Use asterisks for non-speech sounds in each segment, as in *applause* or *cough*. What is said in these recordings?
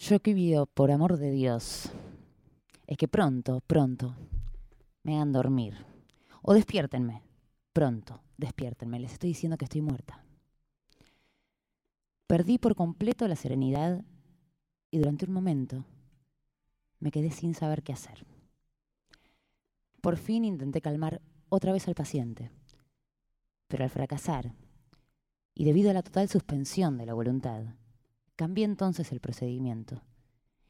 Yo que pido, por amor de Dios, es que pronto, pronto, me hagan dormir. O despiértenme. Pronto, despiértenme. Les estoy diciendo que estoy muerta. Perdí por completo la serenidad y durante un momento me quedé sin saber qué hacer. Por fin intenté calmar otra vez al paciente, pero al fracasar, y debido a la total suspensión de la voluntad, cambié entonces el procedimiento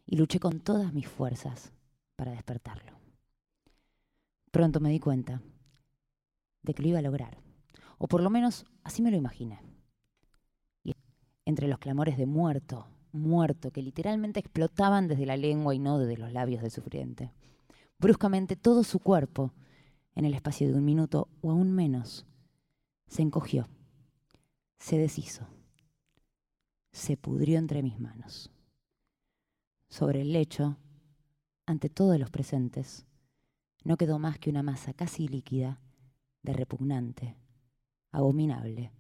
y luché con todas mis fuerzas para despertarlo. Pronto me di cuenta de que lo iba a lograr, o por lo menos así me lo imaginé. Y entre los clamores de muerto, muerto, que literalmente explotaban desde la lengua y no desde los labios del sufriente, bruscamente todo su cuerpo, en el espacio de un minuto o aún menos, se encogió, se deshizo, se pudrió entre mis manos. Sobre el lecho, ante todos los presentes, no quedó más que una masa casi líquida de repugnante, abominable,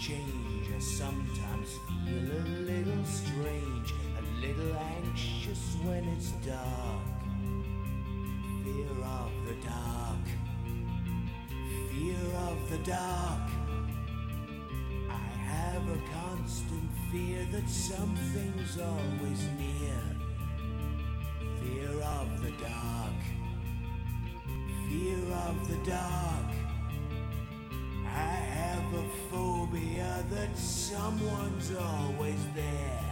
change. I sometimes feel a little strange, a little anxious when it's dark. Fear of the dark, fear of the dark. I have a constant fear that something's always near. Fear of the dark, fear of the dark. I have a phobia that someone's always there.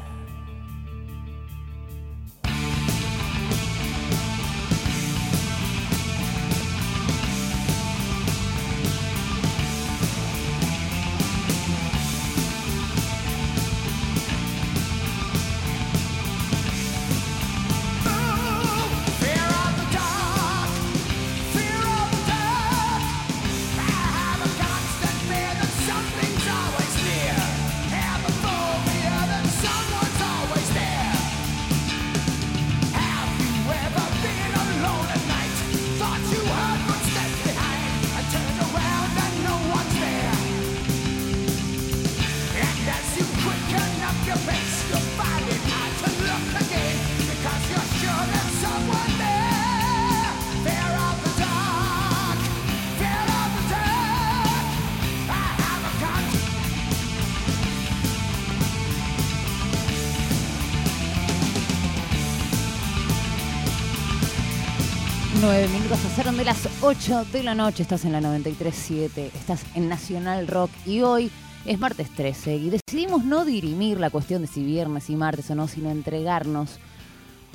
8 de la noche. Estás en la 93.7, estás en Nacional Rock y hoy es martes 13 y decidimos no dirimir la cuestión de si viernes y martes o no, sino entregarnos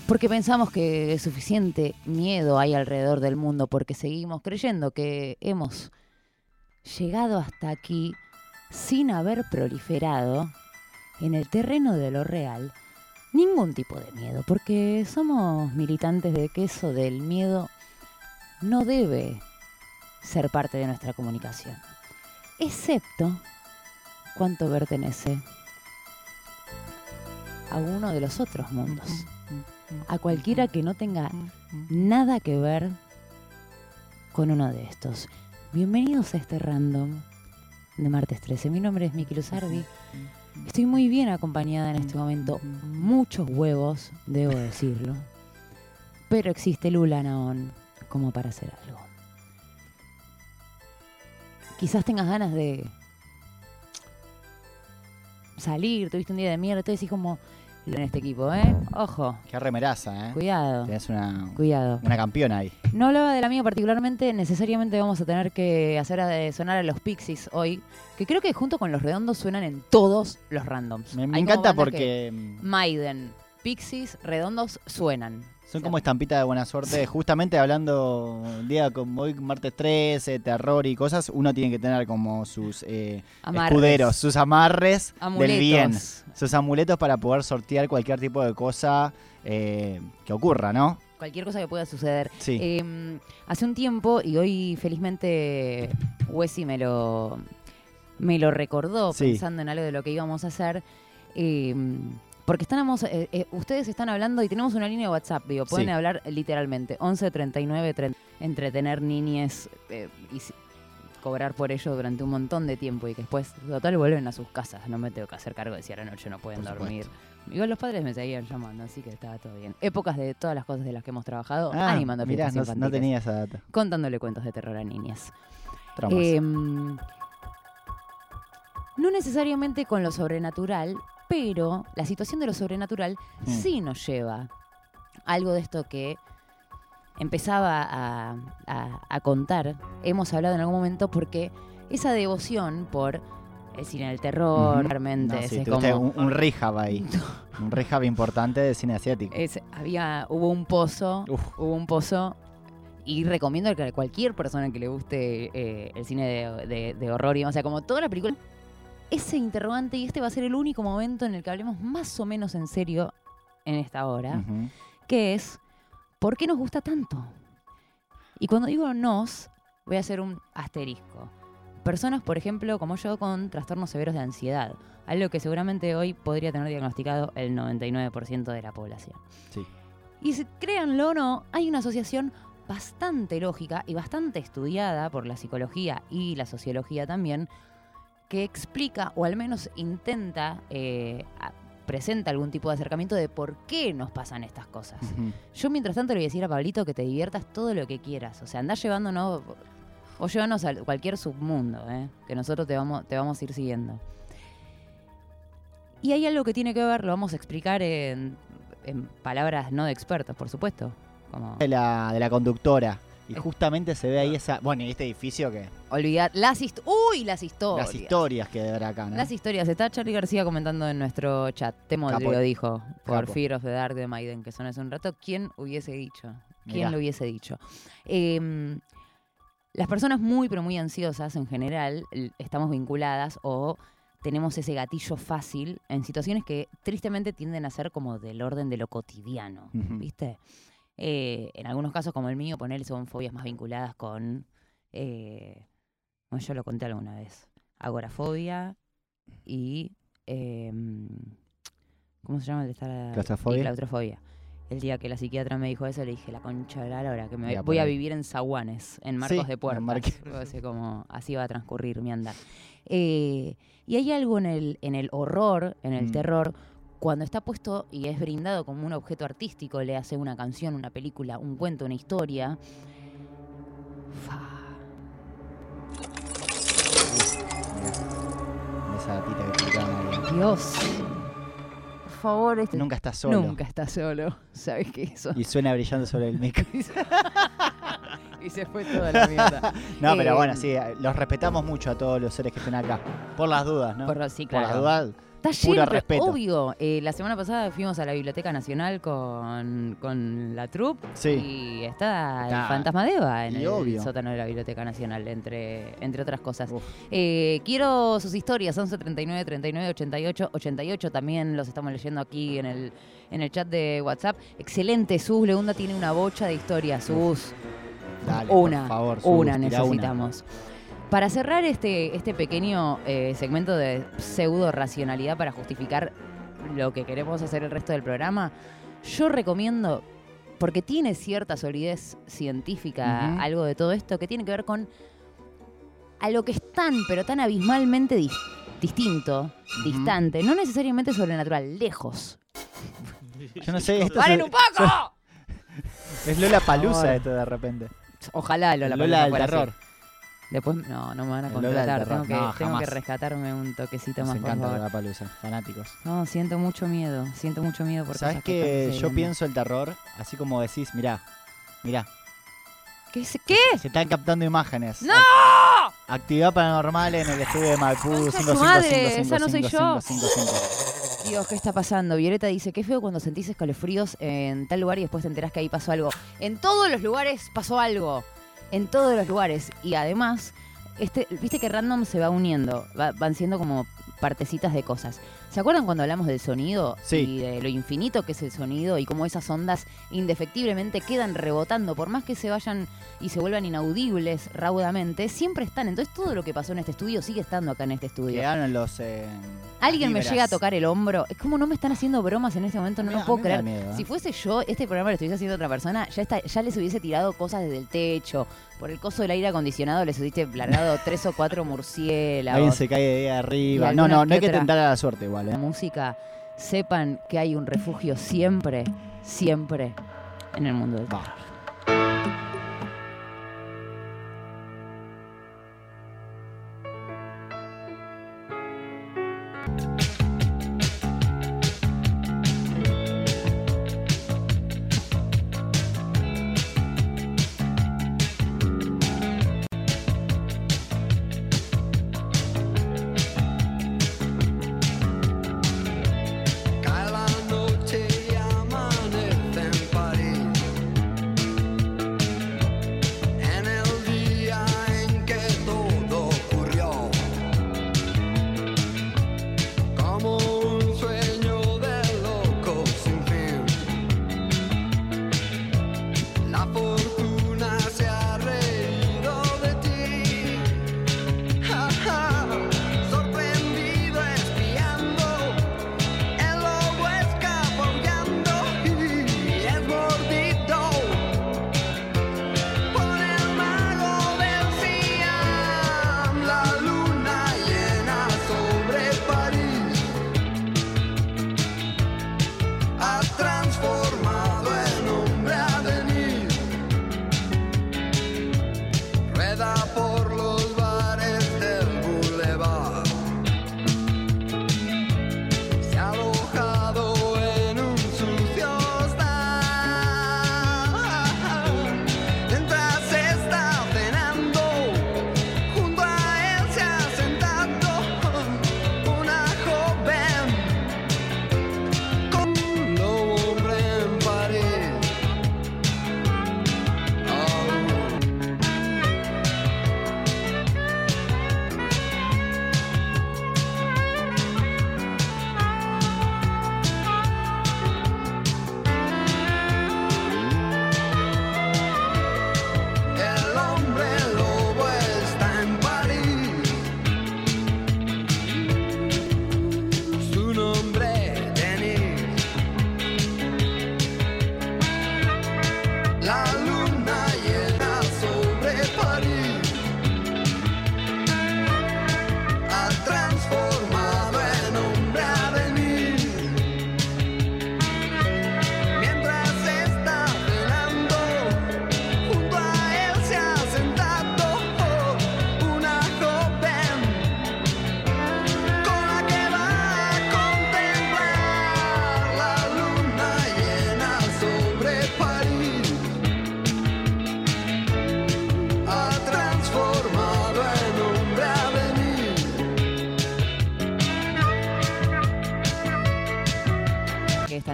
porque pensamos que suficiente miedo hay alrededor del mundo, porque seguimos creyendo que hemos llegado hasta aquí sin haber proliferado en el terreno de lo real ningún tipo de miedo, porque somos militantes de que eso del miedo no debe ser parte de nuestra comunicación, excepto cuanto pertenece a uno de los otros mundos, a cualquiera que no tenga nada que ver con uno de estos. Bienvenidos a este random de martes 13. Mi nombre es Miki Luzardi. Estoy muy bien acompañada en este momento. Muchos huevos, debo decirlo. Pero existe Lula Naón como para hacer algo. Quizás tengas ganas de salir, tuviste un día de mierda, te decís como, en este equipo, ¿eh? Ojo, Qué remeraza, ¿eh? cuidado, Tenés una, cuidado. una campeona ahí. No hablaba de la mía particularmente, necesariamente vamos a tener que hacer a- sonar a los Pixies hoy, que creo que junto con los redondos suenan en todos los randoms. Me, me encanta porque mm, Maiden, Pixies, redondos suenan. Son como estampita de buena suerte. Justamente hablando un día como hoy, martes 13, terror y cosas, uno tiene que tener como sus eh, escuderos, sus amarres Amuletos. del bien. Sus amuletos para poder sortear cualquier tipo de cosa eh, que ocurra, ¿no? Cualquier cosa que pueda suceder. Sí. Eh, hace un tiempo, y hoy felizmente Wesi me lo, me lo recordó Sí. pensando en algo de lo que íbamos a hacer. Porque estamos, eh, eh, ustedes están hablando y tenemos una línea de WhatsApp, digo, pueden Sí. hablar literalmente. 11 39 30, entretener niñes eh, y cobrar por ello durante un montón de tiempo y que después, total, vuelven a sus casas. No me tengo que hacer cargo de si a la noche no pueden dormir. Igual los padres me seguían llamando, así que estaba todo bien. Épocas de todas las cosas de las que hemos trabajado, Ah, animando mirá, no, no tenía esa data. contándole cuentos de terror a niñas. Em, no necesariamente con lo sobrenatural, pero la situación de lo sobrenatural Mm. sí nos lleva algo de esto que empezaba a, a- a contar, hemos hablado en algún momento, porque esa devoción por el cine del terror, Ujú. realmente No, sí, como... un, un rehab ahí. *laughs* un rehab importante de cine asiático. es- había, hubo un pozo Uf, hubo un pozo y recomiendo que a cualquier persona que le guste eh, el cine de, de- de horror y o sea como toda la película ese interrogante y este va a ser el único momento en el que hablemos más o menos en serio en esta hora que es ¿por qué nos gusta tanto? y cuando digo nos voy a hacer un asterisco personas por ejemplo como yo con trastornos severos de ansiedad algo que seguramente hoy podría tener diagnosticado el 99% de la población Sí. y si- créanlo o no, hay una asociación bastante lógica y bastante estudiada por la psicología y la sociología también, que explica o al menos intenta, eh, presenta algún tipo de acercamiento de por qué nos pasan estas cosas. Yo mientras tanto le voy a decir a Pablito que te diviertas todo lo que quieras. O sea, andá llevándonos o llévanos a cualquier submundo, ¿eh? que nosotros te vamos, te vamos a ir siguiendo. Y hay algo que tiene que ver, lo vamos a explicar en, en palabras no de expertos, por supuesto. Como De la, de la conductora. Y justamente se ve ahí esa. Bueno, y este edificio que. olvidar las. ¡Uy! Las historias. Las historias que haber acá, ¿no? Las historias. Está Charlie García comentando en nuestro chat. Temo lo dijo. Por Capo. Fear of the Dark de Maiden, que son hace un rato. ¿Quién hubiese dicho? ¿Quién Mirá. lo hubiese dicho? Em, las personas muy, pero muy ansiosas en general estamos vinculadas o tenemos ese gatillo fácil en situaciones que tristemente tienden a ser como del orden de lo cotidiano. ¿viste? Eh, en algunos casos, como el mío, son fobias más vinculadas con, eh, bueno, yo lo conté alguna vez, agorafobia y, em, ¿cómo se llama el de estar? y ¿Claustrofobia? El día que la psiquiatra me dijo eso, le dije, la concha de la hora, que me voy a vivir en zaguanes, en marcos Sí, de puertas. así *laughs* como, así va a transcurrir mi andar. Eh, y hay algo en el, en el horror, en el Mm. terror, cuando está puesto y es brindado como un objeto artístico, le hace una canción, una película, un cuento, una historia. Fa. Esa gatita que explicaban ahí. Dios. Por favor, este Nunca está solo. nunca está solo. ¿Sabes qué eso? Y suena brillando sobre el mic. *laughs* y se fue toda la mierda. *laughs* No, pero Eh, bueno, sí, los respetamos mucho a todos los seres que estén acá. Por las dudas, ¿no? Por sí, Por las claro. dudas. Está lleno, respeto. obvio. Eh, la semana pasada fuimos a la Biblioteca Nacional con, con la troupe Sí. y está el fantasma de Eva en el obvio. sótano de la Biblioteca Nacional, entre, entre otras cosas. Eh, quiero sus historias, 11 39 39 88 88. También los estamos leyendo aquí en el, en el chat de WhatsApp. Excelente, Sus. Leunda tiene una bocha de historias. Sus, Dale, una, por favor. Sus, una necesitamos. Para cerrar este, este pequeño eh, segmento de pseudo racionalidad para justificar lo que queremos hacer el resto del programa, yo recomiendo, porque tiene cierta solidez científica algo de todo esto, que tiene que ver con a lo que es tan, pero tan abismalmente dis- distinto, distante, no necesariamente sobrenatural, lejos. Yo no sé, esto ¡Paren un poco! *laughs* es Lola. Palusa esto de repente. Ojalá Lola, Lola del terror. Después, no, no me van a contratar. Tengo que, No, tengo que rescatarme un toquecito Nos más, por encanta favor. la palusa, fanáticos. No, siento mucho miedo. Siento mucho miedo por ¿Sabes cosas que yo pienso el terror, así como decís, mirá, mirá, ¿Qué? se- ¿Qué? se están captando imágenes. ¡No! Ac- Actividad paranormal en el estudio de Maipú Concha de 5555555. su madre, esa no soy yo. Dios, ¿qué está pasando? Violeta dice, qué feo cuando sentís escalofríos en tal lugar y después te enterás que ahí pasó algo. En todos los lugares pasó algo. En todos los lugares. Y además, este, viste que random se va uniendo. Va- van siendo como partecitas de cosas. ¿Se acuerdan cuando hablamos del sonido? Sí. Y de lo infinito que es el sonido y cómo esas ondas indefectiblemente quedan rebotando. Por más que se vayan y se vuelvan inaudibles raudamente, siempre están. Entonces todo lo que pasó en este estudio sigue estando acá en este estudio. Quedaron los. eh, Alguien me llega a tocar el hombro. Es como no me están haciendo bromas en este momento, no lo puedo creer. miedo, ¿eh? Si fuese yo, este programa lo estuviese haciendo otra persona, ya está, ya les hubiese tirado cosas desde el techo. Por el coso del aire acondicionado les hubiese largado tres o cuatro *laughs* murciélagos. Alguien se cae de ahí arriba. No, no, no hay que tentar a la suerte igual, La ¿eh? música, sepan que hay un refugio siempre, siempre en el mundo del terror.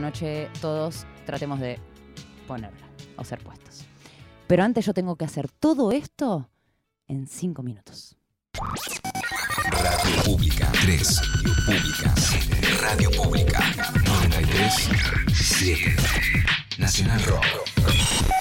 Noche todos tratemos de ponerla o ser puestos. Pero antes yo tengo que hacer todo esto en cinco minutos. Radio Pública 3. Públicas. Radio Pública 93 7. Nacional Rock.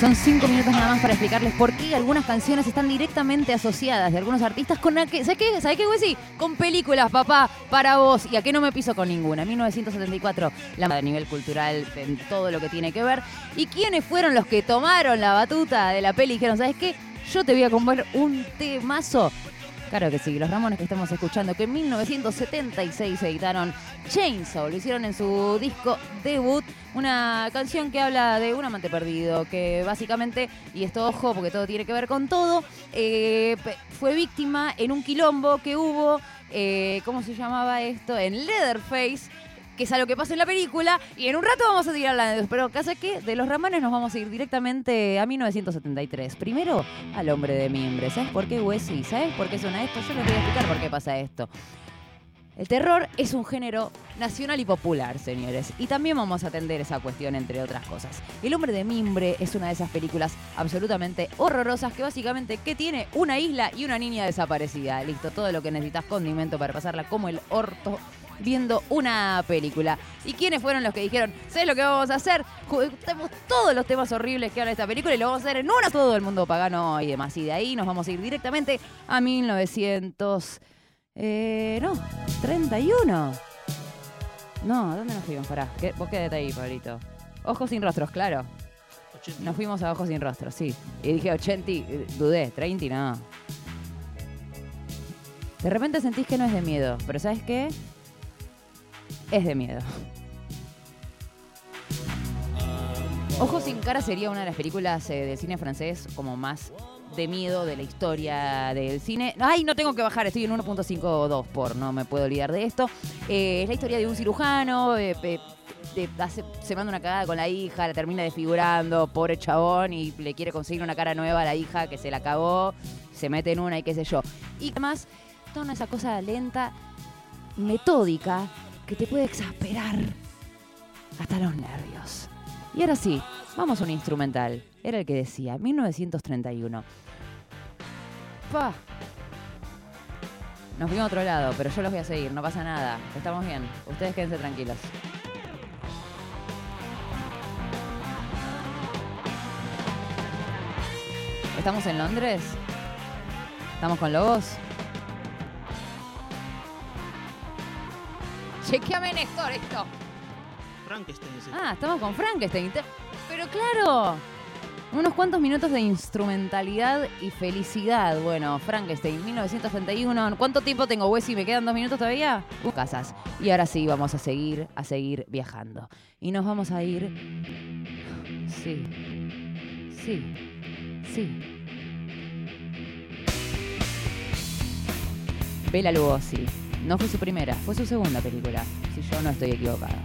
Son cinco minutos nada más para explicarles por qué algunas canciones están directamente asociadas de algunos artistas con aquel, ¿sabes qué? ¿Sabes qué, Wesi? Con películas, papá, para vos. ¿Y a qué no me piso con ninguna? En 1974, la a nivel cultural, en todo lo que tiene que ver. ¿Y quiénes fueron los que tomaron la batuta de la peli y dijeron, ¿sabes qué? Yo te voy a comprar un temazo. Claro que sí, los Ramones que estamos escuchando, que en 1976 editaron Chainsaw, lo hicieron en su disco debut, una canción que habla de un amante perdido, que básicamente, y esto ojo porque todo tiene que ver con todo, eh, fue víctima en un quilombo que hubo, eh, ¿cómo se llamaba esto? En Leatherface, que es a lo que pasa en la película, y en un rato vamos a tirar la pero ¿qué que de los Ramones nos vamos a ir directamente a 1973. Primero, al hombre de mimbre. ¿Sabes por qué Wesley? ¿Sabes por qué suena esto? Yo les voy a explicar por qué pasa esto. El terror es un género nacional y popular, señores, y también vamos a atender esa cuestión, entre otras cosas. El hombre de mimbre es una de esas películas absolutamente horrorosas que básicamente que tiene una isla y una niña desaparecida. Listo, todo lo que necesitas condimento para pasarla como el orto viendo una película. ¿Y quiénes fueron los que dijeron, ¿sabes lo que vamos a hacer? Juntemos todos los temas horribles que habla esta película y lo vamos a hacer en una todo el mundo pagano y demás. Y de ahí nos vamos a ir directamente a 1900... Eh, no, 31. No, ¿dónde nos fuimos? Pará, ¿qué- vos quédate ahí, Pablito. Ojos sin rostros, claro. Nos fuimos a Ojos sin rostros, sí. Y dije 80, eh, dudé, 30, no. De repente sentís que no es de miedo, pero ¿sabes qué? Es de miedo. Ojos sin cara sería una de las películas eh, del cine francés como más de miedo de la historia del cine. Ay, no tengo que bajar, estoy en 1.52 por, no me puedo olvidar de esto. Eh, es la historia de un cirujano, eh, se manda una cagada con la hija, la termina desfigurando, pobre chabón, y le quiere conseguir una cara nueva a la hija que se la cagó, se mete en una y qué sé yo. Y además, toda esa cosa lenta, metódica, que te puede exasperar hasta los nervios. Y ahora sí, vamos a un instrumental. Era el que decía, 1931. Pa. Nos fuimos a otro lado, pero yo los voy a seguir, no pasa nada. Estamos bien. Ustedes quédense tranquilos. ¿Estamos en Londres? ¿Estamos con lobos? Chequeame, Néstor, esto. Frankenstein ese. Ah, estamos con Frankenstein. Te- Pero claro, unos cuantos minutos de instrumentalidad y felicidad. Bueno, Frankenstein, 1931. ¿Cuánto tiempo tengo, Wesy? ¿Me quedan dos minutos todavía? Uh, casas. Y ahora sí, vamos a seguir, a seguir viajando. Y nos vamos a ir... Sí. Sí. Sí. Bela Lugosi. No fue su primera, fue su segunda película, si yo no estoy equivocada.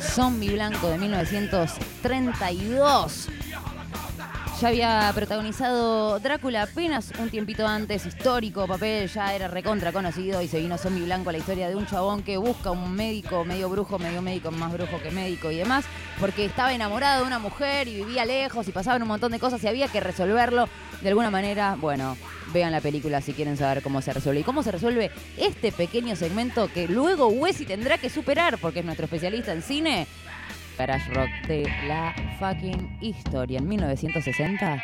Zombie Blanco de 1932. Ya había protagonizado Drácula apenas un tiempito antes, histórico papel, ya era recontra conocido y se vino Zombie Blanco, la historia de un chabón que busca un médico, medio brujo, medio médico, más brujo que médico y demás, porque estaba enamorado de una mujer y vivía lejos y pasaban un montón de cosas y había que resolverlo de alguna manera. Bueno, vean la película si quieren saber cómo se resuelve y cómo se resuelve este pequeño segmento que luego Wesley tendrá que superar porque es nuestro especialista en cine. Garage Rock de la fucking historia en 1960.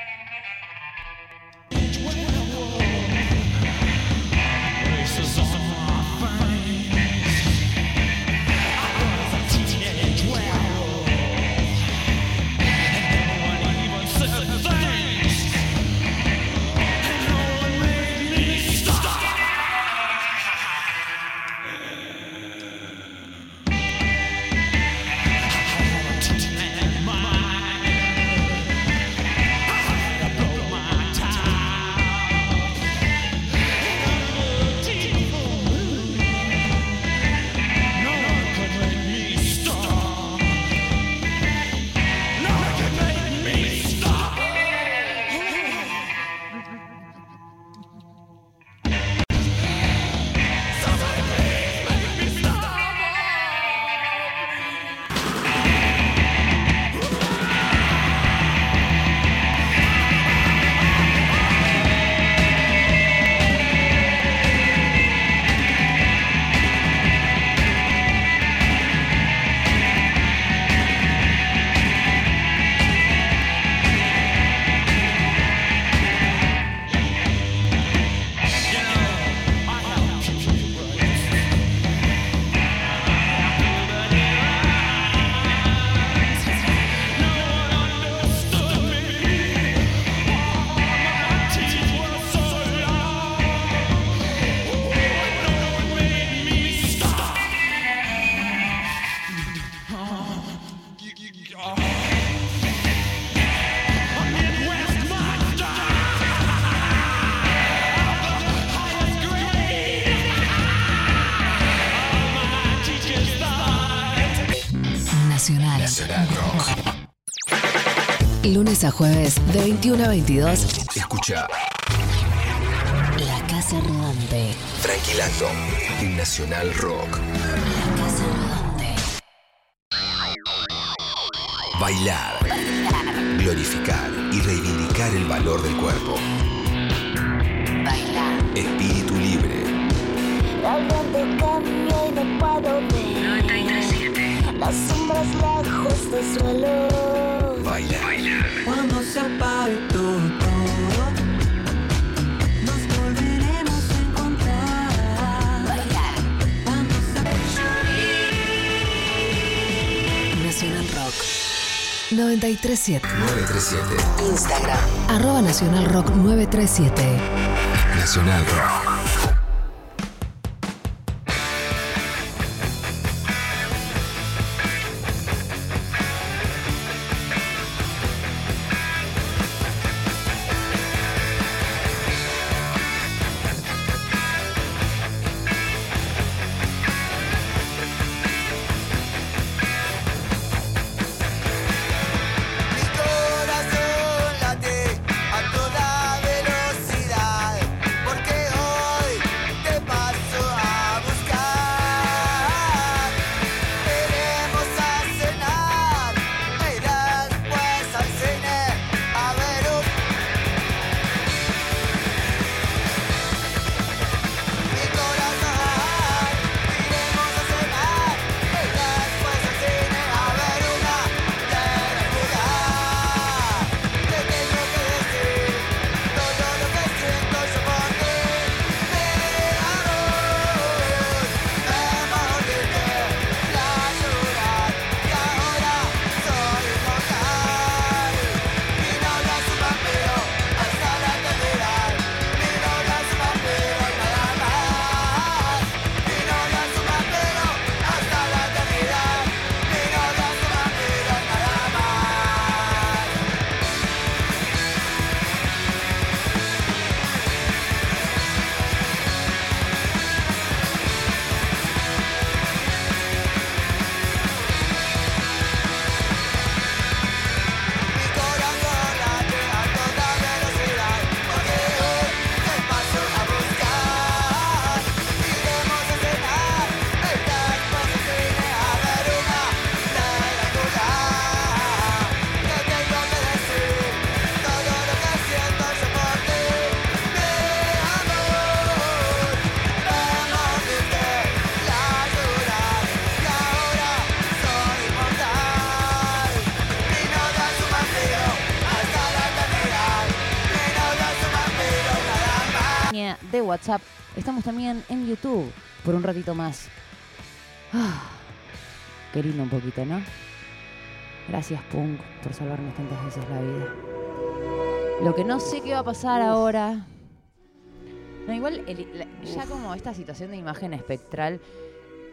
Lunes a jueves de 21 a 22. Escucha La Casa Rodante. Tranquilando en Nacional Rock. La Casa Rodante. Bailar. Glorificar y reivindicar el valor del cuerpo. Bailar. Espíritu libre. Viento cambia y no puedo ver 937. Las sombras lejos del suelo. Bailar. Cuando se apague todo, todo, nos volveremos a encontrar. Cuando se Nacional Rock. 937. 937. Instagram. Arroba Nacional Rock 937. Nacional Rock. WhatsApp. Estamos también en YouTube por un ratito más. Ah, qué lindo un poquito, ¿no? Gracias, Punk, por salvarnos tantas veces la vida. Lo que no sé qué va a pasar ahora. No, igual, el- la- ya como esta situación de imagen espectral,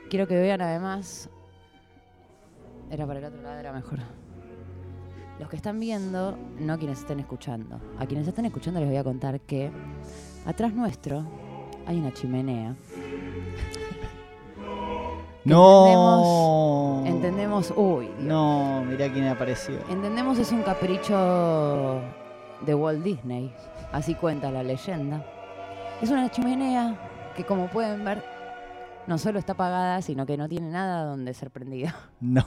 quiero que vean además. Era para el otro lado, era mejor. Los que están viendo, no quienes estén escuchando. A quienes están escuchando les voy a contar que atrás nuestro hay una chimenea. *laughs* No. Entendemos, uy, Dios. No, mirá quién apareció. entendemos es un capricho de Walt Disney, así cuenta la leyenda. Es una chimenea que como pueden ver no solo está apagada, sino que no tiene nada donde ser prendida. *laughs* No.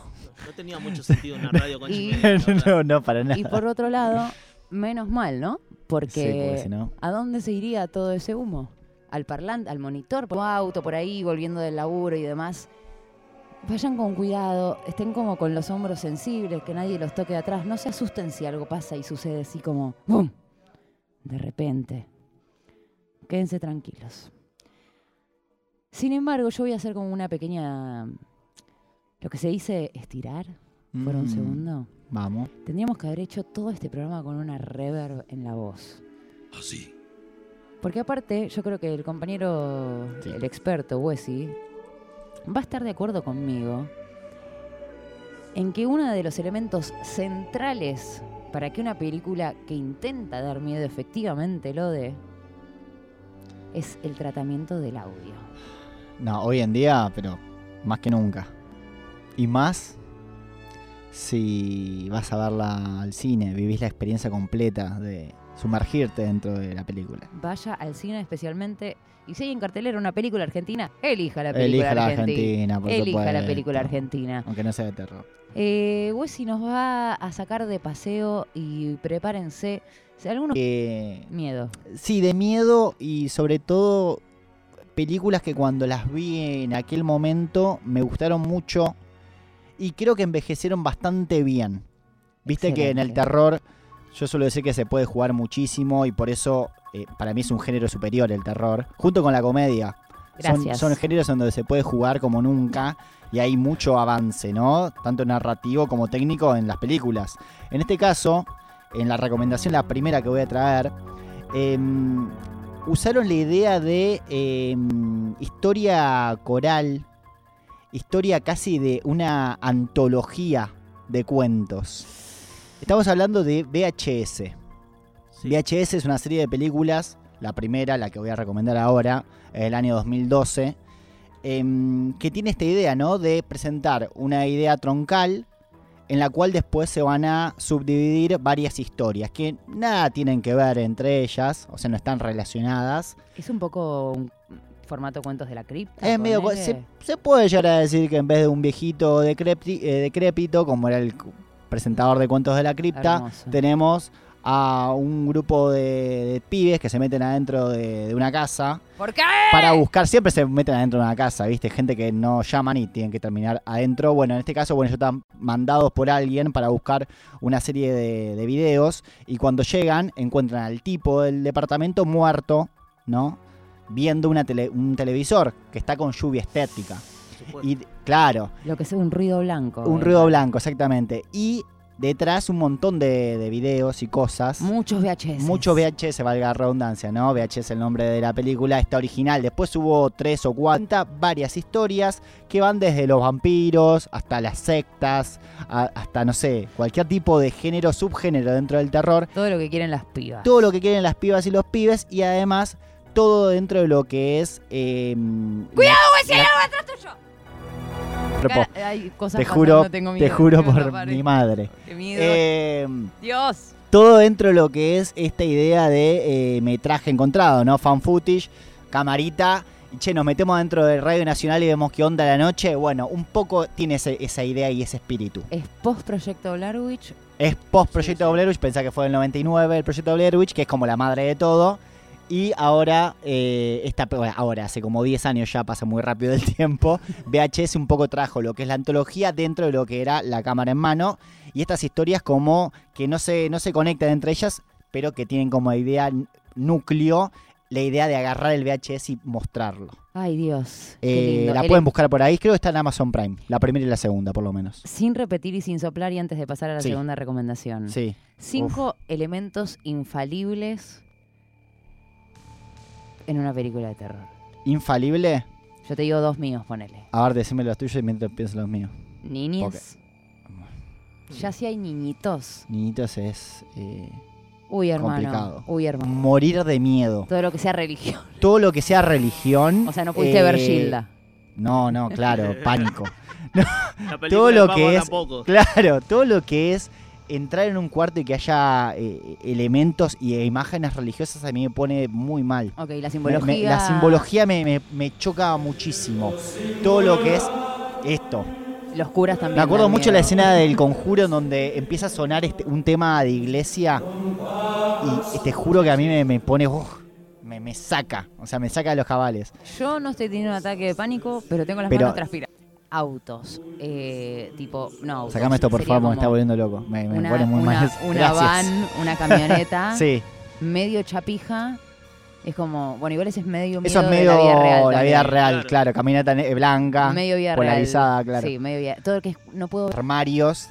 No tenía mucho sentido una radio con *laughs* Y- chimenea, no, no, para nada. Y por otro lado, menos mal, ¿no? Sí, Porque porque si no. ¿a dónde se iría todo ese humo? Al parlante, al monitor, por un auto, por ahí, volviendo del laburo y demás. Vayan con cuidado, estén como con los hombros sensibles, que nadie los toque de atrás. No se asusten si algo pasa y sucede así como ¡bum! De repente. Quédense tranquilos. Sin embargo, yo voy a hacer como una pequeña. Lo que se dice estirar por un Mm, segundo. Vamos. Tendríamos que haber hecho todo este programa con una reverb en Así. Porque aparte, yo creo que el compañero, Sí. el experto, Wesi, va a estar de acuerdo conmigo en que uno de los elementos centrales para que una película que intenta dar miedo efectivamente lo dé es el tratamiento del audio. No, hoy en día, pero más que nunca. Y más si vas a verla al cine, vivís la experiencia completa de sumergirte dentro de la película. Vaya al cine especialmente. Y si hay en cartelera una película argentina, elija la película Elija la argentina. Argentina, por Elija la película argentina. Aunque no sea de terror. Eh, Wessy nos va a sacar de paseo y prepárense. Algunos Eh, miedo. sí, de miedo y sobre todo películas que cuando las vi en aquel momento me gustaron mucho y creo que envejecieron bastante bien. Viste que en el terror yo suelo decir que se puede jugar muchísimo y por eso eh, para mí es un género superior el terror, junto con la comedia. Son, Gracias. son géneros en donde se puede jugar como nunca y hay mucho avance, ¿no? Tanto narrativo como técnico en las películas. En este caso, en la recomendación, la primera que voy a traer, em, usaron la idea de em, historia coral, historia casi de una antología de cuentos. Estamos hablando de VHS. Sí. VHS es una serie de películas, la primera, la que voy a recomendar ahora, el año 2012, em, que tiene esta idea, ¿no? De presentar una idea troncal en la cual después se van a subdividir varias historias que nada tienen que ver entre ellas, o sea, no están relacionadas. Es un poco un formato cuentos de la cripta. Es medio, se, se puede llegar a decir que en vez de un viejito decrépti- eh, decrépito, como era el presentador de cuentos de la cripta, Hermoso. tenemos a un grupo de, de pibes que se meten adentro de, de una casa ¿Por qué? para buscar, siempre se meten adentro de una casa, ¿viste? Gente que no llaman y tienen que terminar adentro. Bueno, en este caso, bueno, ellos están mandados por alguien para buscar una serie de, de videos y cuando llegan encuentran al tipo del departamento muerto, ¿no? Viendo una tele- un televisor que está con lluvia estética. Y claro, Lo que es un ruido blanco. un eh. ruido blanco, exactamente. Y detrás un montón de, de videos y cosas. Muchos VHS. Mucho VHS, valga la redundancia, ¿no? VHS es el nombre de la película, está original. Después hubo tres o cuatro, varias historias que van desde los vampiros hasta las sectas, a- hasta, no sé, cualquier tipo de género, subgénero dentro del terror. Todo lo que quieren las pibas. Todo lo que quieren las pibas y los pibes y además todo dentro de lo que es... Eh, ¡Cuidado, Hay cosas Te pasando, juro, tengo te miedo, juro que me por mi madre. *laughs* Qué miedo. Eh, Dios. todo dentro de lo que es esta idea de eh, metraje encontrado, ¿no? Fan footage, camarita. Che, nos metemos dentro de Radio Nacional y vemos qué onda la noche. Bueno, un poco tiene ese- esa idea y ese espíritu. Es post Proyecto Blair Witch. Es post Proyecto Sí, sí. Blair Witch, pensá que fue en el 99 el Proyecto Blair Witch, que es como la madre de todo. Y ahora, eh, esta, bueno, ahora, hace como 10 años ya, pasa muy rápido el *laughs* tiempo, VHS un poco trajo lo que es la antología dentro de lo que era la cámara en mano. Y estas historias como que no se, no se conectan entre ellas, pero que tienen como idea núcleo la idea de agarrar el VHS y mostrarlo. Ay, Dios. qué Eh, la El- pueden buscar por ahí, creo que está en Amazon Prime, la primera y la segunda por lo menos. Sin repetir y sin soplar y antes de pasar a la Sí. segunda recomendación. Sí. Cinco elementos infalibles en una película de terror. Infalible. Yo te digo dos míos, ponele. A ver, decime los tuyos y mientras pienso los míos. Niñez. Ya si hay niñitos. Niñitos es eh, Uy, hermano. complicado. Uy, hermano. Morir de miedo. Todo lo que sea religión. *laughs* Todo lo que sea religión. O sea, no pudiste ver eh, Gilda. No, no, claro, *laughs* pánico. La película todo lo que es- poco. Claro, todo lo que es entrar en un cuarto y que haya eh, elementos y imágenes religiosas a mí me pone muy mal. Ok, la simbología. me- la simbología me, me- me choca muchísimo. Todo lo que es esto. Los curas también. Me acuerdo dan mucho la escena del conjuro en donde empieza a sonar este, un tema de iglesia y te juro que a mí me, me pone, uf, me, me saca, o sea, me saca de los cabales. Yo no estoy teniendo un ataque de pánico, pero tengo las Pero- manos transpiradas. Autos. Eh, tipo, no autos. Sacame esto por favor, me está volviendo loco, me, me una, pone muy una- mal. Una Gracias. van, una camioneta, *laughs* Sí, medio chapija. Es como, bueno, igual ese es medio eso es miedo medio de la vida real. la vida también. real, Claro. claro, caminata blanca, Medio vida polarizada, real. claro. Sí, medio vida. Todo lo que es, no puedo. armarios,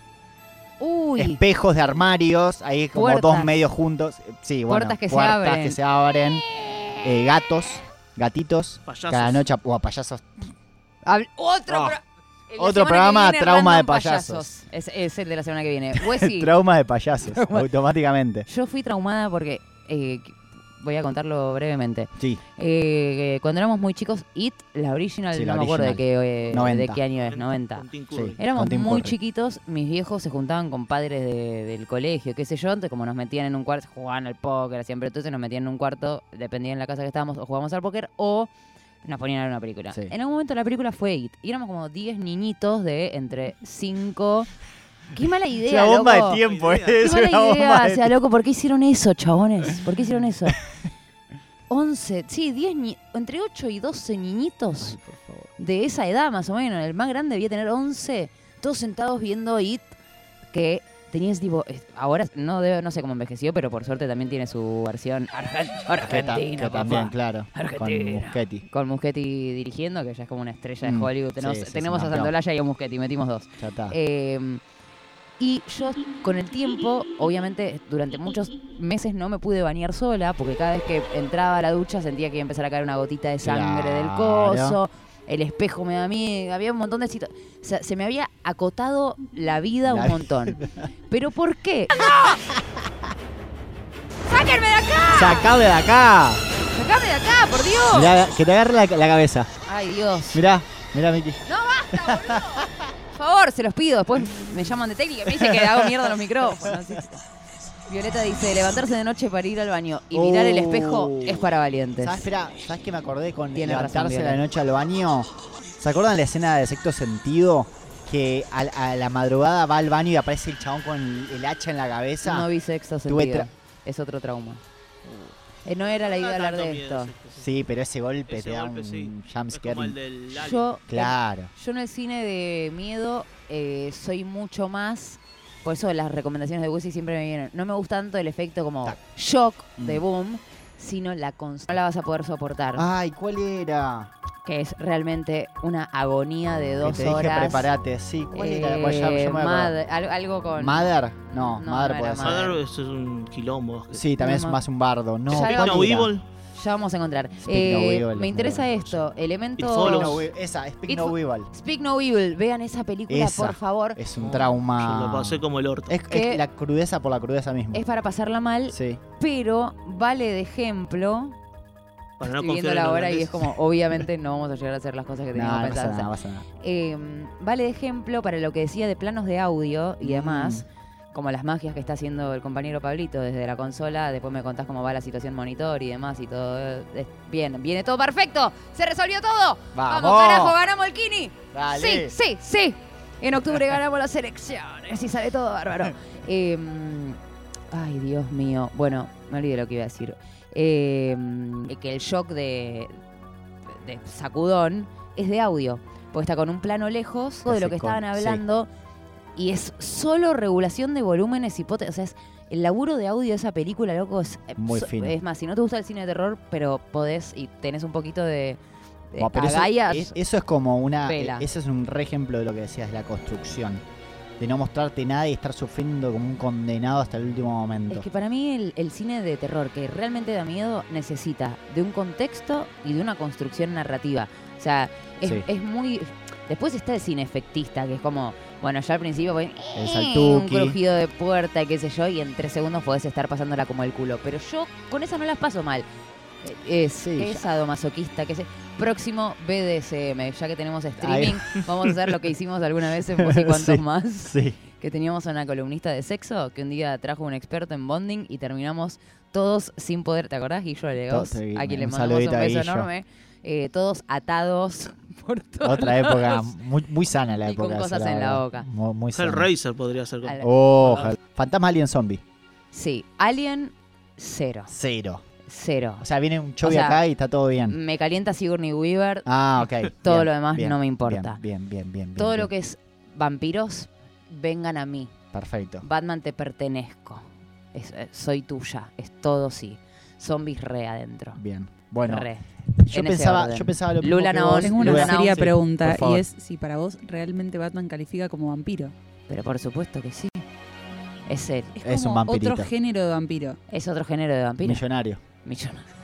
Uy, espejos de armarios, ahí como Puertas. dos medios juntos. Sí, bueno, Puertas que se puertas abren. que se abren, eh, gatos, gatitos, Payasos. cada noche, o payasos habl- otro, Ah. pro- Otro programa, viene, trauma de payasos. Es, es el de la semana que viene. *laughs* Wessy, Trauma de payasos, *laughs* automáticamente. yo fui traumada porque eh, voy a contarlo brevemente. Sí, Eh, cuando éramos muy chicos, It, la original, Sí, no la me acuerdo de qué, eh, 90. de qué año es, 90. Con Tim Sí. Éramos muy Curry. chiquitos, mis viejos se juntaban con padres de- del colegio, qué sé yo, entonces como nos metían en un cuarto, jugaban al póker, siempre entonces nos metían en un cuarto, dependía en la casa que estábamos, o jugábamos al póker o nos ponían a ver una película. Sí. En algún momento la película fue It, y éramos como 10 niñitos de entre 5... Qué mala idea, es una bomba loco. de tiempo, Qué es Qué una mala idea, bomba o de sea, loco, ¿por qué hicieron eso, chabones? ¿Por qué hicieron eso? *laughs* 11, sí, 10, ni- entre 8 y 12 niñitos Ay, por favor. de esa edad más o menos. El más grande debía tener 11, todos sentados viendo It, que tenía ese tipo, es- ahora no debe- no sé cómo envejeció, pero por suerte también tiene su versión argen- Que, ta- argentina, que también, claro, con Argentina. Muschetti. Con Muschetti dirigiendo, que ya es como una estrella de Mm, Hollywood. Tenemos, sí, sí, sí, tenemos a. Santolaya y a Muschetti, metimos dos. Ya está. Eh, y yo con el tiempo, obviamente durante muchos meses no me pude bañar sola, porque cada vez que entraba a la ducha sentía que iba a empezar a caer una gotita de sangre del coso, el espejo me da miedo, había un montón de situaciones. O sea, se me había acotado la vida La un montón. *laughs* ¿Pero por qué? ¡Sáquenme de acá! ¡Sacame de acá! ¡Sacame de acá, por Dios! Mirá, que te agarre la, la cabeza. ¡Ay, Dios! Mirá, mirá, Miki. ¡No, basta, boludo! Por favor, se los pido. Después me llaman de técnica y me dicen que hago mierda los micrófonos. Violeta dice, levantarse de noche para ir al baño y mirar el espejo Oh. es para valientes. ¿Sabes, espera, ¿sabes qué me acordé con Tiene razón, levantarse a la noche al baño? ¿Se acuerdan la escena de sexto sentido? Que a, la madrugada va al baño y aparece el chabón con el, el hacha en la cabeza. No vi sexto sentido. Es otro trauma. Eh, no era la idea hablar de esto. Sí, pero ese golpe ese te da golpe, un sí. Es jumpscare. como el del Alien. Yo, Claro. yo en el cine de miedo eh, soy mucho más... Por eso las recomendaciones de Wussy siempre me vienen. No me gusta tanto el efecto como Tac. shock de Mm. boom, sino la cons- No la vas a poder soportar. Ay, ¿cuál era? Que es realmente una agonía de Que dos te dije, horas. prepárate. Sí, ¿cuál era? Pues ya- Eh, ya me acuerdo. Mad- al- algo con. ¿Mother? No, No, Mother no puede ser. Mother. Es un quilombo. Sí, también No, es ma- más un bardo. No, Ya ¿cuál lo- No era? Evil. Ya vamos a encontrar. Speak Eh, No Evil me es interesa esto. Elementos. follows. No, esa, Speak It No Evil. Speak No Evil. Vean esa película, Esa. por favor. Es un trauma. Yo lo pasé como el orto. Es, Que- es la crudeza por la crudeza misma. Es para pasarla mal, Sí. pero vale de ejemplo. Para no Estoy viendo la hora y es como, obviamente no vamos a llegar a hacer las cosas que *laughs* No, teníamos no pasa pensadas. nada, no pasa nada. Eh, vale de ejemplo para lo que decía de planos de audio y demás, Mm. Como las magias que está haciendo el compañero Pablito desde la consola. Después me contás cómo va la situación monitor y demás y todo. eh, bien, viene todo perfecto. Se resolvió todo. ¡Vamos! carajo, ganamos el Kini. Dale. Sí, sí, sí. En octubre ganamos las elecciones y sale todo bárbaro. *laughs* Eh, ay, Dios mío. Bueno, me olvidé lo que iba a decir. Eh, que el shock de, de sacudón es de audio. Porque está con un plano lejos de lo que estaban sí. Y es solo regulación de volúmenes y poten- O sea, es el laburo de audio de esa película, loco, es, Muy so- fino. es más, si no te gusta el cine de terror, pero podés y tenés un poquito de, de pero eso, es- eso es como una. Pela. eh, Eso es un re ejemplo de lo que decías, la construcción. De no mostrarte nada y estar sufriendo como un condenado hasta el último momento. Es que para mí el, el cine de terror que realmente da miedo necesita de un contexto y de una construcción narrativa. O sea, es, Sí. es muy... Después está el cine efectista, que es como, bueno, ya al principio El eh, un crujido de puerta y qué sé yo, y en tres segundos podés estar pasándola como el culo. Pero yo con esa no las paso mal. Eh, Es, Sí, es sadomasoquista, que sé. Próximo BDSM, ya que tenemos streaming, vamos a hacer lo que hicimos alguna vez en *laughs* Vos y Cuantos Sí. Más Sí. que teníamos a una columnista de sexo que un día trajo un experto en bonding y terminamos todos sin poder, ¿te acordás? Guillo Legos, a quien le mandamos un beso enorme, eh, todos atados por todos Otra época muy, muy sana la Y con época. esa, cosas en la boca. Muy, muy sana. Hellraiser podría ser. como- Al- Oh, Hell- Fantasma Alien Zombie. Sí, Alien, cero, Cero. cero. O sea, viene un show O sea, acá y está todo bien. Me calienta Sigourney Weaver, Ah, ok. todo bien, lo demás bien, no me importa. Bien, bien, bien, bien. todo bien, lo que es vampiros, vengan a mí. Perfecto. Batman te pertenezco. Es- eh, soy tuya, es todo sí. Zombies re adentro. Bien. Bueno, Re. yo en pensaba, yo pensaba lo mismo Lula que vos. Tengo una Lula seria pregunta y es si para vos realmente Batman califica como vampiro. Pero por supuesto que sí. Es él. Es, Es un como vampirito. otro género de vampiro. Es otro género de vampiro. Millonario. Millonario.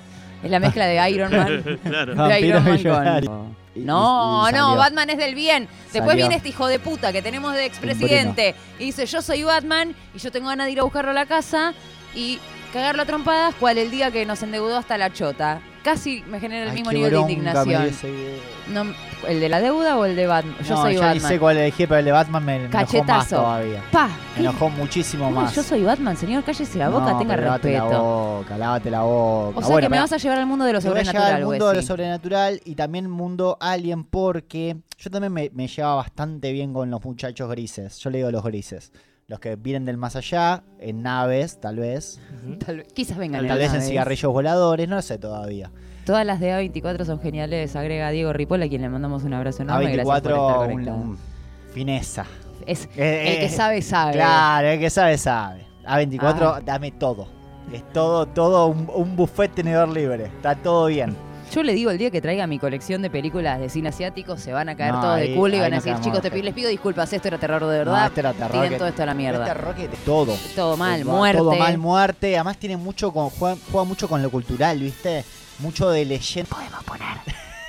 Es la mezcla de Iron Man. *laughs* claro. de Vampiro Iron Man millonario. con... Y- No, y no. Batman es del bien. Después Salió. viene este hijo de puta que tenemos de expresidente y dice, yo soy Batman y yo tengo ganas de ir a buscarlo a la casa y cagarlo a trompadas, cual el día que nos endeudó hasta la chota. Casi me genera el Ay, mismo nivel de indignación. No, ¿El de la deuda o el de Batman? Yo no, soy ya ni Batman. sé cuál elegí, pero el de Batman me, me enojó más todavía. Pa, Me enojó muchísimo más. Yo soy Batman, señor, cállese la boca, tenga pero lávate la respeto. boca, lávate la boca. O sea Bueno, que me vas a llevar al mundo de lo Te voy a al sobrenatural, mundo de lo sobrenatural y también mundo alien porque yo también me, me llevaba bastante bien con los muchachos grises. Yo le digo los grises. Los que vienen del más allá, en naves, tal vez. Tal vez- Quizás vengan Tal vez en cigarrillos voladores, no lo sé todavía. Todas las de A24 son geniales, agrega Diego Ripoll, a quien le mandamos un abrazo enorme. gracias por estar A24, un- un- fineza. Es Eh, el que eh, sabe, sabe. Claro, el que sabe, sabe. A24, Ah. dame todo. Es todo, todo un, un buffet tenedor libre. Está todo bien. Yo le digo, el día que traiga mi colección de películas de cine asiático, se van a caer No, todos ahí- de culo y van a decir, chicos, te, ojete. pi- les pido disculpas, esto era terror de No, verdad. este era terror Tienen que- todo esto a la mierda. Este rock es todo. Todo mal, muerte. Todo mal, muerte. Además tiene mucho con, juega, juega mucho con lo cultural, ¿viste? Mucho de leyenda. Podemos poner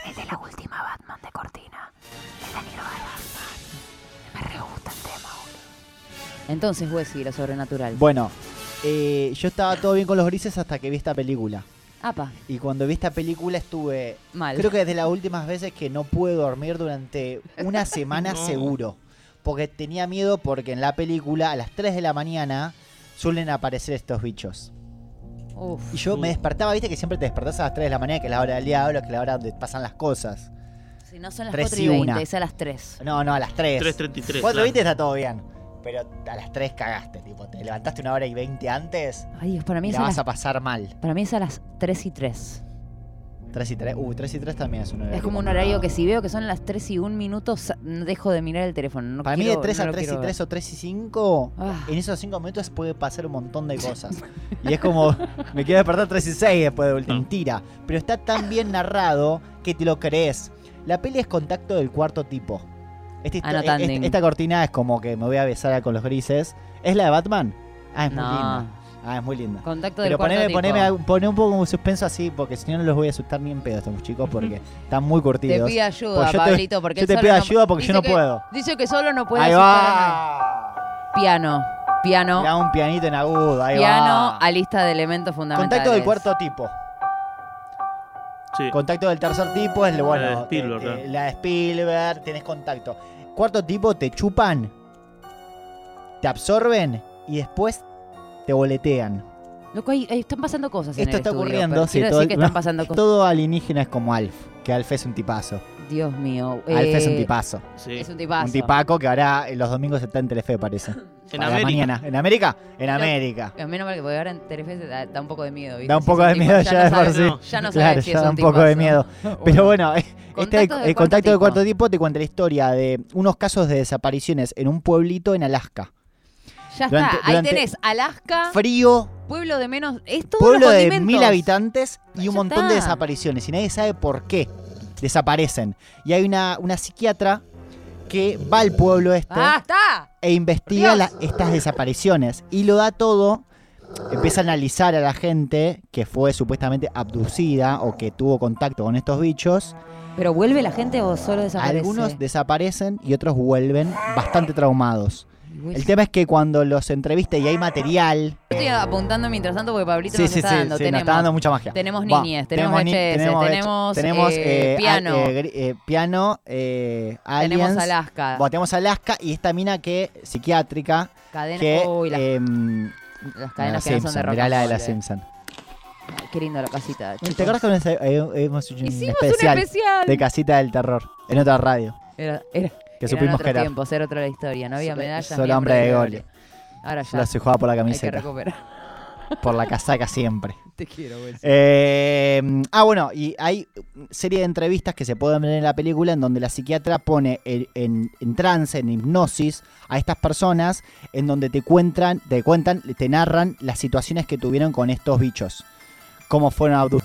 el de la última Batman de Cortina. El de Nirvana. Me re gusta el tema, boludo. Entonces, lo sobrenatural. Bueno, eh, yo estaba todo bien con los grises hasta que vi esta película. Apa, Y cuando vi esta película estuve... mal. Creo que desde las últimas veces que no pude dormir durante una *laughs* semana No. seguro. Porque tenía miedo porque en la película a las 3 de la mañana suelen aparecer estos bichos. Uf. Y yo me despertaba, viste que siempre te despertás a las 3 de la mañana, que es la hora del diablo, que es la hora donde pasan las cosas. Si no son las Tres 4 y y 20, una. es a las 3. No, no, a las 3. 3.33. 4 claro. está todo bien. Pero a las 3 cagaste, tipo, te levantaste una hora y 20 antes Ay, Dios, para mí, y es la a vas las, a pasar mal. para mí es a las 3 y 3. 3 y 3. Uy, 3 y 3 también es un horario. Es como un horario que si veo que son las 3 y 1 minuto, dejo de mirar el teléfono. No Para mí quiero- de 3 no a lo 3 y quiero 3 ver. o 3 y 5, Ah. en esos 5 minutos puede pasar un montón de *laughs* cosas. y es como, me quiero despertar 3 y 6 después de última. Ah. Mentira. Pero está tan bien narrado que te lo crees. La peli es contacto del cuarto tipo. Esta, histo- Anotando. esta- esta cortina es como que me voy a besar con los grises. ¿Es la de Batman? Ah, es muy No. linda. Ah, es muy linda. Contacto Pero poneme, poneme, poné un poco un suspenso así, porque si no, no los voy a asustar ni en pedo estos chicos, porque *laughs* están muy Te curtidos. pido ayuda, Pues te- Pablito, porque yo te pido no- ayuda porque yo no que- puedo. Dice que solo no puede Ahí va. Piano, piano, Mirá un pianito en agudo, ahí piano va. a lista de elementos fundamentales. Contacto del cuarto tipo. Sí. Contacto del tercer tipo es lo bueno. La de Spielberg, eh, eh, la de Spielberg, tenés contacto. Cuarto tipo te chupan, te absorben y después te boletean. Loco, ahí, ahí están pasando cosas en Esto el está estudio, ocurriendo, pero sí, quiero todo decir el- que *laughs* están pasando cosas. Todo alienígena es como Alf, que Alf es un tipazo. Dios mío. Alf es un eh, tipazo. sí. Es un tipazo. Un tipaco que ahora en los domingos está en Telefe, parece. *laughs* En América. mañana. ¿En América? En América. Menos mal que porque ahora en Telefe se da, da un poco de miedo. ¿viste? Da un poco de tipo, miedo ya ya no de por sabes- sí. no, Ya no Claro, sabes si ya es da un un poco de tipazo. miedo. Pero bueno, este, Contacto del el cuarto contacto tipo. cuarto tipo te cuenta la historia de unos casos de desapariciones en un pueblito en Alaska. Ya Durante- está, ahí tenés Alaska, Frío, pueblo de menos. Es todo pueblo de mil habitantes y un montón de desapariciones. Y nadie sabe por qué desaparecen. Y hay una, una psiquiatra que va al pueblo este ¡Ah, e investiga la- estas desapariciones. Y lo da todo. Empieza a analizar a la gente que fue supuestamente abducida o que tuvo contacto con estos bichos. ¿Pero vuelve la gente o solo desaparece? Algunos desaparecen y otros vuelven bastante traumados. El tema es que cuando los entrevista y hay material. Estoy apuntando mientras tanto porque Pablito Sí, nos sí, está sí, dando. sí, nos tenemos, está dando mucha magia. tenemos Va, niñez, tenemos ni- VHS, tenemos, tenemos, tenemos, eh, eh, piano, eh, eh, piano, eh, tenemos. Alaska, Bueno, tenemos Alaska y esta mina que psiquiátrica cadena, que uy, las, em, las cadenas la que no son de Simpson, rock mirá la de la eh. Simpson. Ay, Qué lindo la casita. ¿Te chicos. acuerdas que hemos- hecho un especial, un especial. de casita del terror en otra radio? Era, era, Que eran supimos que era otra la historia. No había medallas. solo hombre de gol. Ahora ya Solo se jugaba por la hay que camiseta, recuperar. *laughs* por la casaca siempre. *laughs* Te quiero, güey. Eh, ah, bueno, y hay serie de entrevistas que se pueden ver en la película en donde la psiquiatra pone en, en- en trance, en hipnosis a estas personas, en donde te cuentan, te cuentan, te narran las situaciones que tuvieron con estos bichos. Cómo fueron abducidos.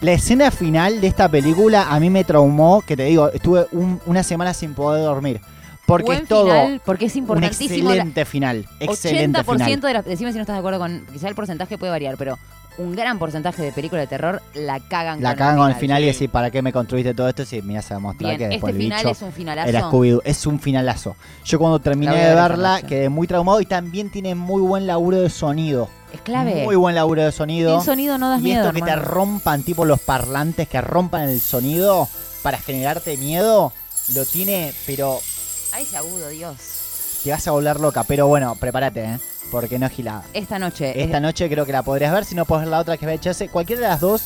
La escena final de esta película a mí me traumó, que te digo, estuve un- una semana sin poder dormir. Porque Buen es todo final, porque es un importantísimo. la- excelente final. Excelente 80% final. de las. Decime si no estás de acuerdo con. Quizá el porcentaje puede variar, pero un gran porcentaje de películas de terror la cagan La con cagan con el final y decir, ¿para qué me construiste todo esto? Si me vas a mostrar Bien, que después este el final bicho es un finalazo. Es un finalazo. Yo cuando terminé de verla quedé muy traumado y también tiene muy buen laburo de sonido. Es clave. Muy buen laburo de sonido. Sin sonido no das y miedo, esto que te rompan, tipo los parlantes que rompan el sonido para generarte miedo, lo tiene, pero Ay, ese agudo, Dios. te vas a volver loca. Pero bueno, prepárate, ¿eh? Porque no es gilada. Esta noche. Esta noche creo que la podrías ver, si no puedes ver la otra que es VHS. Cualquiera de las dos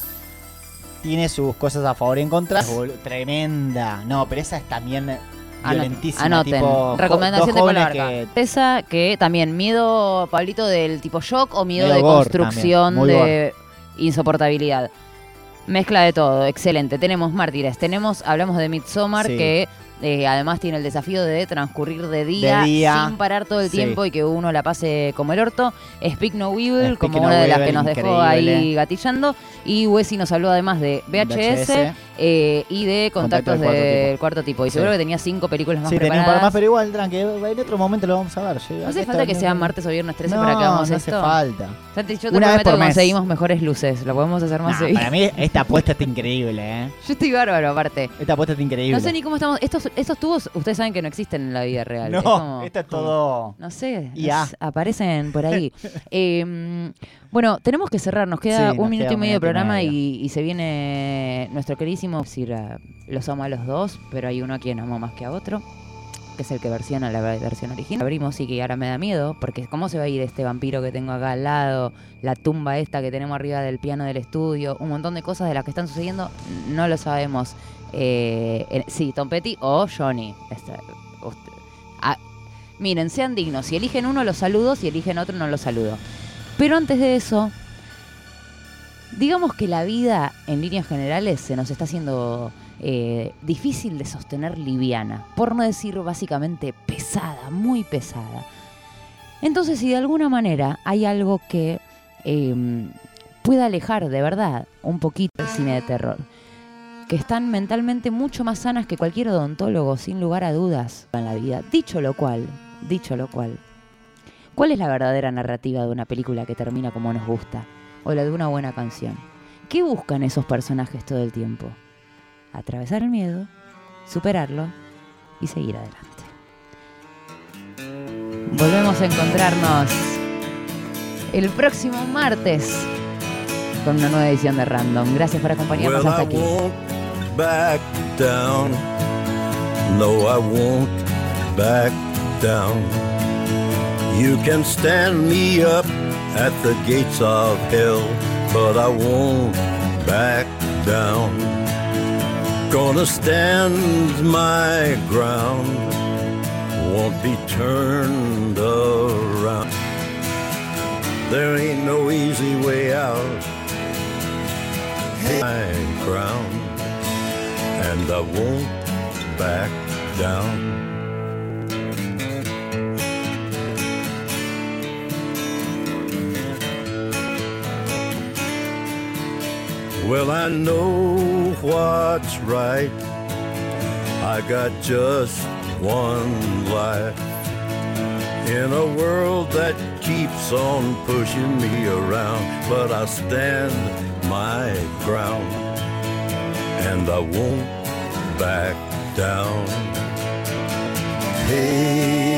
tiene sus cosas a favor y en contra. Tremenda. No, pero esa es también violentísima. anoten. tipo, Recomendación de Pablo que Barca. Esa que también miedo, Pablito, del tipo shock o miedo de gore construcción de insoportabilidad. Mezcla de todo, excelente. Tenemos mártires, tenemos, hablamos de Midsommar, Sí. que eh, además tiene el desafío de transcurrir de día, De día. sin parar todo el Sí. tiempo y que uno la pase como el orto. Speak No Evil, Speak como No una de las que nos dejó ahí gatillando. Y Wesley nos habló además de VHS, VHS. eh, y de Contacto contactos del cuarto tipo. cuarto tipo. Y Sí. seguro que tenía cinco películas más Sí, tenía un preparadas. par más, pero igual, tranqui, en otro momento lo vamos a ver. No hace falta que sea martes o viernes 13 para que hagamos no esto. hace falta. Santi, yo te Una prometo que conseguimos mejores luces. Lo podemos hacer más Nah, seguido. para mí esta apuesta está increíble, ¿eh? *laughs* Yo estoy bárbaro, aparte. Esta apuesta está increíble. No sé ni cómo estamos. Estos, estos tubos, ustedes saben que no existen en la vida real. No, Es como- todo... No sé, aparecen por ahí. *laughs* Eh, bueno, tenemos que cerrar, nos queda Sí, un nos minuto queda y medio de programa y, y se viene nuestro queridísimo, decir, a- los amo a los dos, pero hay uno a quien amo más que a otro, que es el que versiona la versión original. Abrimos y que ahora me da miedo, porque ¿cómo se va a ir este vampiro que tengo acá al lado? La tumba esta que tenemos arriba del piano del estudio, un montón de cosas de las que están sucediendo, no lo sabemos. Eh, sí, Tom Petty o Johnny. Usted- ah, Miren, sean dignos. Si eligen uno, los saludo. Si eligen otro, no los saludo. Pero antes de eso, digamos que la vida, en líneas generales, se nos está haciendo eh, difícil de sostener liviana. Por no decir básicamente pesada, muy pesada. Entonces, si de alguna manera hay algo que eh, pueda alejar de verdad un poquito el cine de terror, que están mentalmente mucho más sanas que cualquier odontólogo, sin lugar a dudas, en la vida. Dicho lo cual, dicho lo cual, ¿cuál es la verdadera narrativa de una película que termina como nos gusta? O la de una buena canción. ¿Qué buscan esos personajes todo el tiempo? Atravesar el miedo, superarlo y seguir adelante. Volvemos a encontrarnos el próximo martes con una nueva edición de Random. Gracias por acompañarnos hasta aquí. Back down. No, I won't back down. You can stand me up at the gates of hell, but I won't back down. Gonna stand my ground, won't be turned around. There ain't no easy way out my ground, and I won't back down. Well, I know what's right. I got just one life in a world that keeps on pushing me around, but I stand my ground and I won't back down. Hey,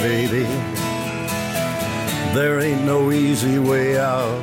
baby, there ain't no easy way out.